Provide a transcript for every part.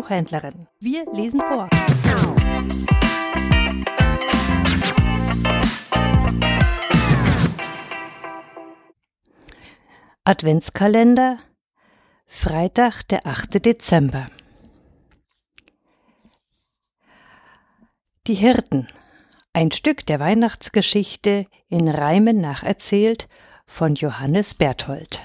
Buchhändlerin. Wir lesen vor. Adventskalender Freitag, der 8. Dezember. Die Hirten. Ein Stück der Weihnachtsgeschichte in Reimen nacherzählt von Johannes Berthold.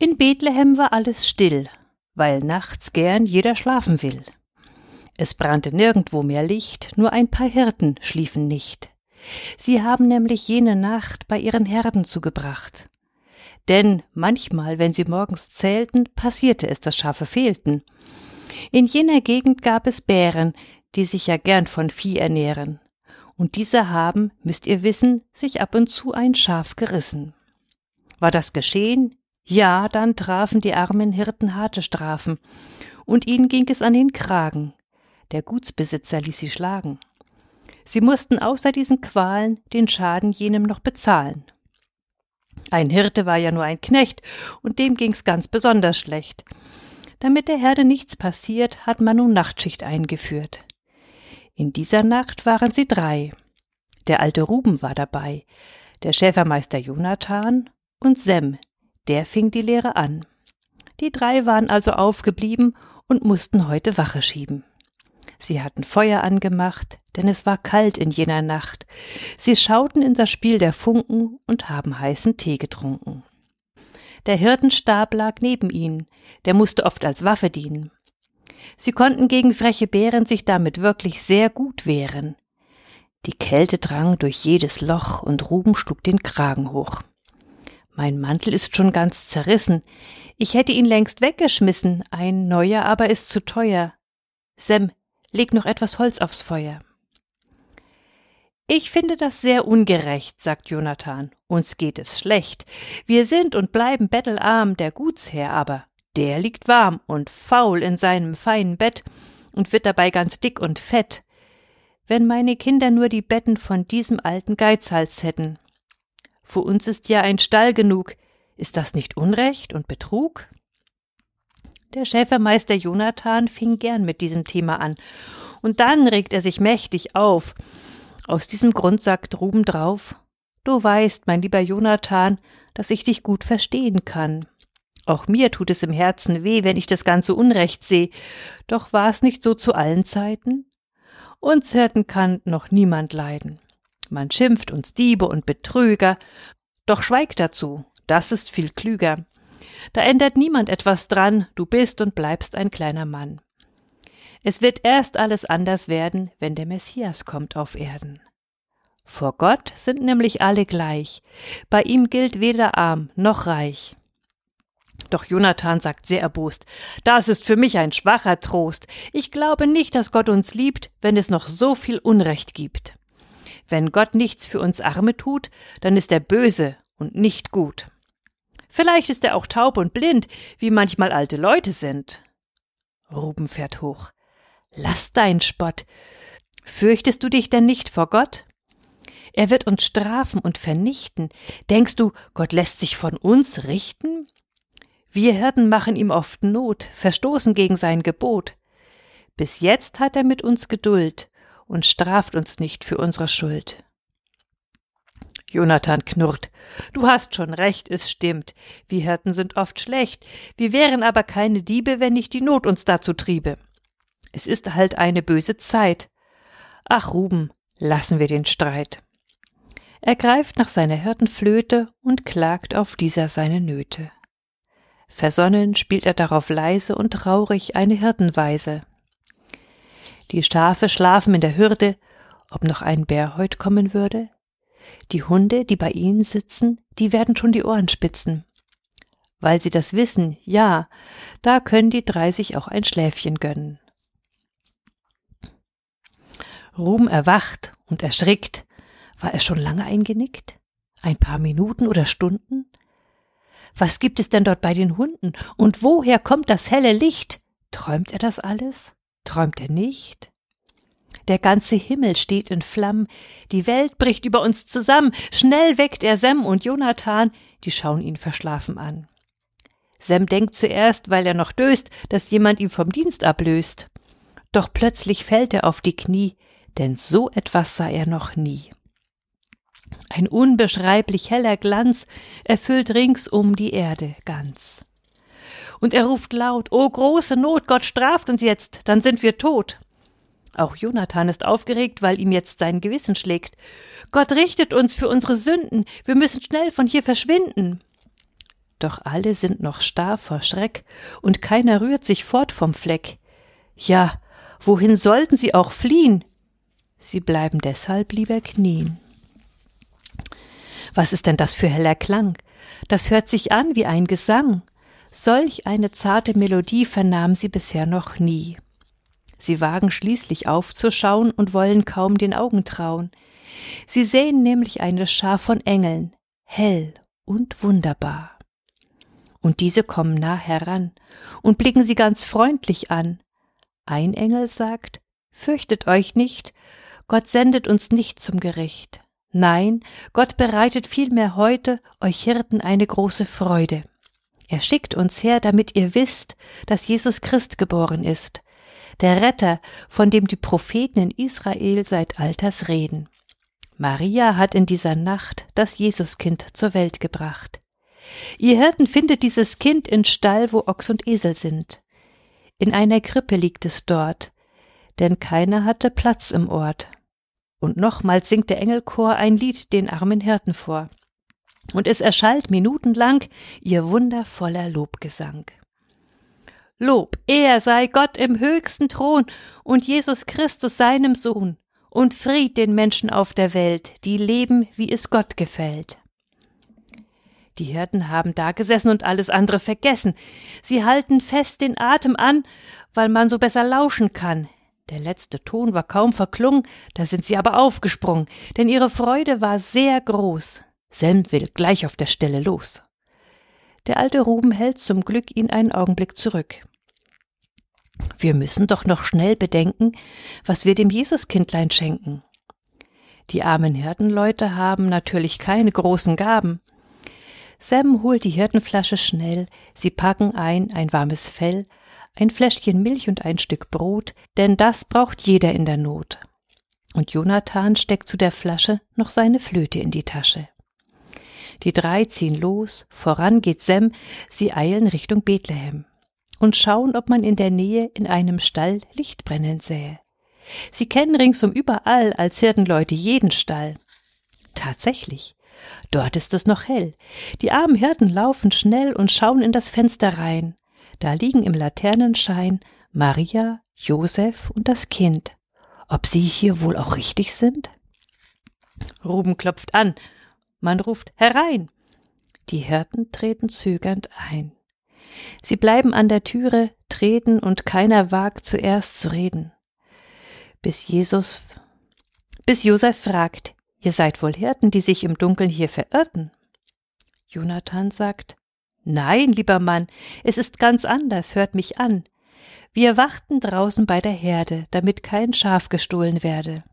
In Bethlehem war alles still, weil nachts gern jeder schlafen will. Es brannte nirgendwo mehr Licht, nur ein paar Hirten schliefen nicht. Sie haben nämlich jene Nacht bei ihren Herden zugebracht. Denn manchmal, wenn sie morgens zählten, passierte es, dass Schafe fehlten. In jener Gegend gab es Bären, die sich ja gern von Vieh ernähren. Und diese haben, müsst ihr wissen, sich ab und zu ein Schaf gerissen. War das geschehen, ja, dann trafen die armen Hirten harte Strafen, und ihnen ging es an den Kragen. Der Gutsbesitzer ließ sie schlagen. Sie mussten außer diesen Qualen den Schaden jenem noch bezahlen. Ein Hirte war ja nur ein Knecht, und dem ging's ganz besonders schlecht. Damit der Herde nichts passiert, hat man nun Nachtschicht eingeführt. In dieser Nacht waren sie drei. Der alte Ruben war dabei, der Schäfermeister Jonathan und Sem, der fing die Lehre an. Die drei waren also aufgeblieben und mussten heute Wache schieben. Sie hatten Feuer angemacht, denn es war kalt in jener Nacht. Sie schauten in das Spiel der Funken und haben heißen Tee getrunken. Der Hirtenstab lag neben ihnen, der musste oft als Waffe dienen. Sie konnten gegen freche Bären sich damit wirklich sehr gut wehren. Die Kälte drang durch jedes Loch und Ruben schlug den Kragen hoch. Mein Mantel ist schon ganz zerrissen. Ich hätte ihn längst weggeschmissen, ein neuer aber ist zu teuer. Sem, leg noch etwas Holz aufs Feuer. Ich finde das sehr ungerecht, sagt Jonathan. Uns geht es schlecht. Wir sind und bleiben bettelarm, der Gutsherr aber, der liegt warm und faul in seinem feinen Bett und wird dabei ganz dick und fett. Wenn meine Kinder nur die Betten von diesem alten Geizhals hätten. Für uns ist ja ein Stall genug. Ist das nicht Unrecht und Betrug? Der Schäfermeister Jonathan fing gern mit diesem Thema an, und dann regt er sich mächtig auf. Aus diesem Grund sagt Ruben drauf Du weißt, mein lieber Jonathan, dass ich dich gut verstehen kann. Auch mir tut es im Herzen weh, wenn ich das ganze Unrecht sehe. Doch war es nicht so zu allen Zeiten? Uns Hirten kann noch niemand leiden. Man schimpft uns Diebe und Betrüger, doch schweig dazu, das ist viel klüger. Da ändert niemand etwas dran, du bist und bleibst ein kleiner Mann. Es wird erst alles anders werden, wenn der Messias kommt auf Erden. Vor Gott sind nämlich alle gleich, bei ihm gilt weder arm noch reich. Doch Jonathan sagt sehr erbost, das ist für mich ein schwacher Trost. Ich glaube nicht, dass Gott uns liebt, wenn es noch so viel Unrecht gibt. Wenn Gott nichts für uns Arme tut, dann ist er böse und nicht gut. Vielleicht ist er auch taub und blind, wie manchmal alte Leute sind. Ruben fährt hoch. Lass dein Spott. Fürchtest du dich denn nicht vor Gott? Er wird uns strafen und vernichten. Denkst du, Gott lässt sich von uns richten? Wir Hirten machen ihm oft Not, verstoßen gegen sein Gebot. Bis jetzt hat er mit uns Geduld und straft uns nicht für unsere Schuld. Jonathan knurrt. Du hast schon recht, es stimmt. Wir Hirten sind oft schlecht. Wir wären aber keine Diebe, wenn nicht die Not uns dazu triebe. Es ist halt eine böse Zeit. Ach, Ruben, lassen wir den Streit. Er greift nach seiner Hirtenflöte und klagt auf dieser seine Nöte. Versonnen spielt er darauf leise und traurig eine Hirtenweise. Die Schafe schlafen in der Hürde, ob noch ein Bär heut kommen würde. Die Hunde, die bei ihnen sitzen, die werden schon die Ohren spitzen. Weil sie das wissen, ja, da können die drei sich auch ein Schläfchen gönnen. Ruhm erwacht und erschrickt. War er schon lange eingenickt? Ein paar Minuten oder Stunden? Was gibt es denn dort bei den Hunden? Und woher kommt das helle Licht? Träumt er das alles? Träumt er nicht? Der ganze Himmel steht in Flammen, die Welt bricht über uns zusammen, schnell weckt er Sem und Jonathan, die schauen ihn verschlafen an. Sem denkt zuerst, weil er noch döst, dass jemand ihn vom Dienst ablöst. Doch plötzlich fällt er auf die Knie, denn so etwas sah er noch nie. Ein unbeschreiblich heller Glanz erfüllt ringsum die Erde ganz. Und er ruft laut, O große Not, Gott straft uns jetzt, dann sind wir tot. Auch Jonathan ist aufgeregt, weil ihm jetzt sein Gewissen schlägt. Gott richtet uns für unsere Sünden, wir müssen schnell von hier verschwinden. Doch alle sind noch starr vor Schreck, und keiner rührt sich fort vom Fleck. Ja, wohin sollten sie auch fliehen? Sie bleiben deshalb lieber knien. Was ist denn das für heller Klang? Das hört sich an wie ein Gesang. Solch eine zarte Melodie vernahm sie bisher noch nie. Sie wagen schließlich aufzuschauen und wollen kaum den Augen trauen. Sie sehen nämlich eine Schar von Engeln, hell und wunderbar. Und diese kommen nah heran und blicken sie ganz freundlich an. Ein Engel sagt, Fürchtet euch nicht, Gott sendet uns nicht zum Gericht. Nein, Gott bereitet vielmehr heute euch Hirten eine große Freude. Er schickt uns her, damit ihr wisst, dass Jesus Christ geboren ist, der Retter, von dem die Propheten in Israel seit Alters reden. Maria hat in dieser Nacht das Jesuskind zur Welt gebracht. Ihr Hirten findet dieses Kind in Stall, wo Ochs und Esel sind. In einer Krippe liegt es dort, denn keiner hatte Platz im Ort. Und nochmals singt der Engelchor ein Lied den armen Hirten vor. Und es erschallt minutenlang ihr wundervoller Lobgesang. Lob, er sei Gott im höchsten Thron und Jesus Christus seinem Sohn und Fried den Menschen auf der Welt, die leben, wie es Gott gefällt. Die Hirten haben dagesessen und alles andere vergessen. Sie halten fest den Atem an, weil man so besser lauschen kann. Der letzte Ton war kaum verklungen, da sind sie aber aufgesprungen, denn ihre Freude war sehr groß. Selm will gleich auf der Stelle los. Der alte Ruben hält zum Glück ihn einen Augenblick zurück. Wir müssen doch noch schnell bedenken, was wir dem Jesuskindlein schenken. Die armen Hirtenleute haben natürlich keine großen Gaben. Sam holt die Hirtenflasche schnell, sie packen ein ein warmes Fell, ein Fläschchen Milch und ein Stück Brot, denn das braucht jeder in der Not. Und Jonathan steckt zu der Flasche noch seine Flöte in die Tasche. Die drei ziehen los, voran geht Sem, sie eilen Richtung Bethlehem und schauen, ob man in der Nähe in einem Stall Licht brennen sähe. Sie kennen ringsum überall als Hirtenleute jeden Stall. Tatsächlich. Dort ist es noch hell. Die armen Hirten laufen schnell und schauen in das Fenster rein. Da liegen im Laternenschein Maria, Josef und das Kind. Ob sie hier wohl auch richtig sind? Ruben klopft an. Man ruft herein. Die Hirten treten zögernd ein. Sie bleiben an der Türe, treten und keiner wagt zuerst zu reden. Bis Jesus, bis Josef fragt, ihr seid wohl Hirten, die sich im Dunkeln hier verirrten? Jonathan sagt, Nein, lieber Mann, es ist ganz anders, hört mich an. Wir wachten draußen bei der Herde, damit kein Schaf gestohlen werde.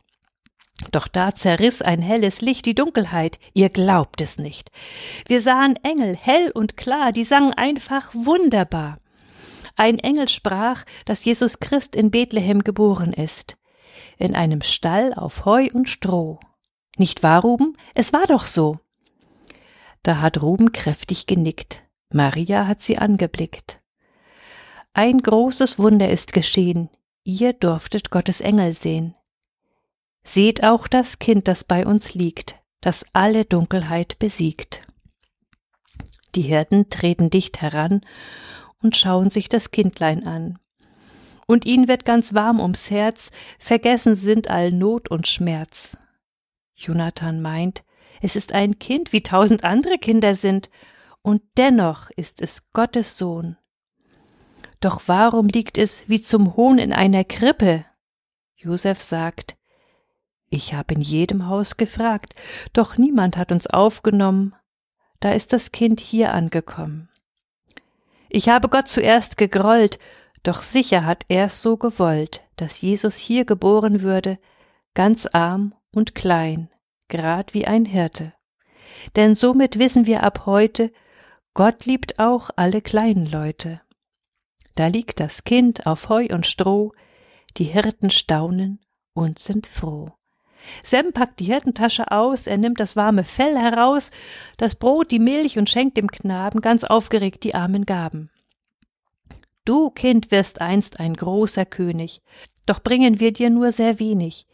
Doch da zerriss ein helles Licht die Dunkelheit, ihr glaubt es nicht. Wir sahen Engel, hell und klar, die sangen einfach wunderbar. Ein Engel sprach, dass Jesus Christ in Bethlehem geboren ist, in einem Stall auf Heu und Stroh. Nicht wahr, Ruben? Es war doch so. Da hat Ruben kräftig genickt. Maria hat sie angeblickt. Ein großes Wunder ist geschehen. Ihr durftet Gottes Engel sehen. Seht auch das Kind, das bei uns liegt, das alle Dunkelheit besiegt. Die Hirten treten dicht heran und schauen sich das Kindlein an. Und ihnen wird ganz warm ums Herz, vergessen sind all Not und Schmerz. Jonathan meint, es ist ein Kind, wie tausend andere Kinder sind, und dennoch ist es Gottes Sohn. Doch warum liegt es wie zum Hohn in einer Krippe? Josef sagt, ich habe in jedem Haus gefragt, doch niemand hat uns aufgenommen. Da ist das Kind hier angekommen. Ich habe Gott zuerst gegrollt, doch sicher hat er's so gewollt, dass Jesus hier geboren würde, ganz arm und klein, grad wie ein Hirte. Denn somit wissen wir ab heute, Gott liebt auch alle kleinen Leute. Da liegt das Kind auf Heu und Stroh, die Hirten staunen und sind froh. Sem packt die Hirtentasche aus, er nimmt das warme Fell heraus, das Brot, die Milch und schenkt dem Knaben ganz aufgeregt die armen Gaben. Du, Kind, wirst einst ein großer König, doch bringen wir dir nur sehr wenig.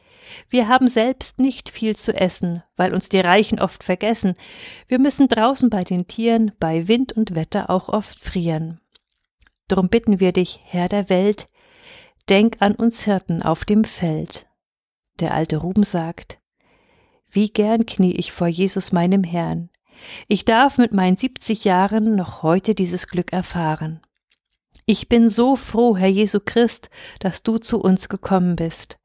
Wir haben selbst nicht viel zu essen, weil uns die Reichen oft vergessen. Wir müssen draußen bei den Tieren, bei Wind und Wetter auch oft frieren. Drum bitten wir dich, Herr der Welt, denk an uns Hirten auf dem Feld. Der alte Ruben sagt, wie gern knie ich vor Jesus meinem Herrn. Ich darf mit meinen siebzig Jahren noch heute dieses Glück erfahren. Ich bin so froh, Herr Jesu Christ, dass du zu uns gekommen bist.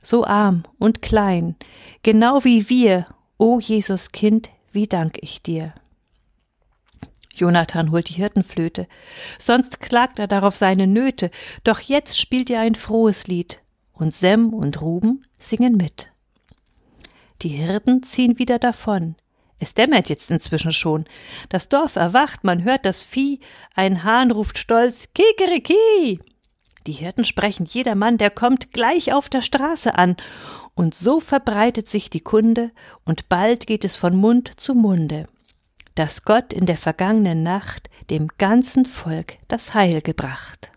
So arm und klein, genau wie wir, o Jesus Kind, wie dank ich dir. Jonathan holt die Hirtenflöte, sonst klagt er darauf seine Nöte, doch jetzt spielt er ein frohes Lied, und Sem und Ruben singen mit. Die Hirten ziehen wieder davon. Es dämmert jetzt inzwischen schon. Das Dorf erwacht, man hört das Vieh, ein Hahn ruft stolz Kikeriki. Die Hirten sprechen jedermann, der kommt gleich auf der Straße an, und so verbreitet sich die Kunde, und bald geht es von Mund zu Munde, dass Gott in der vergangenen Nacht dem ganzen Volk das Heil gebracht.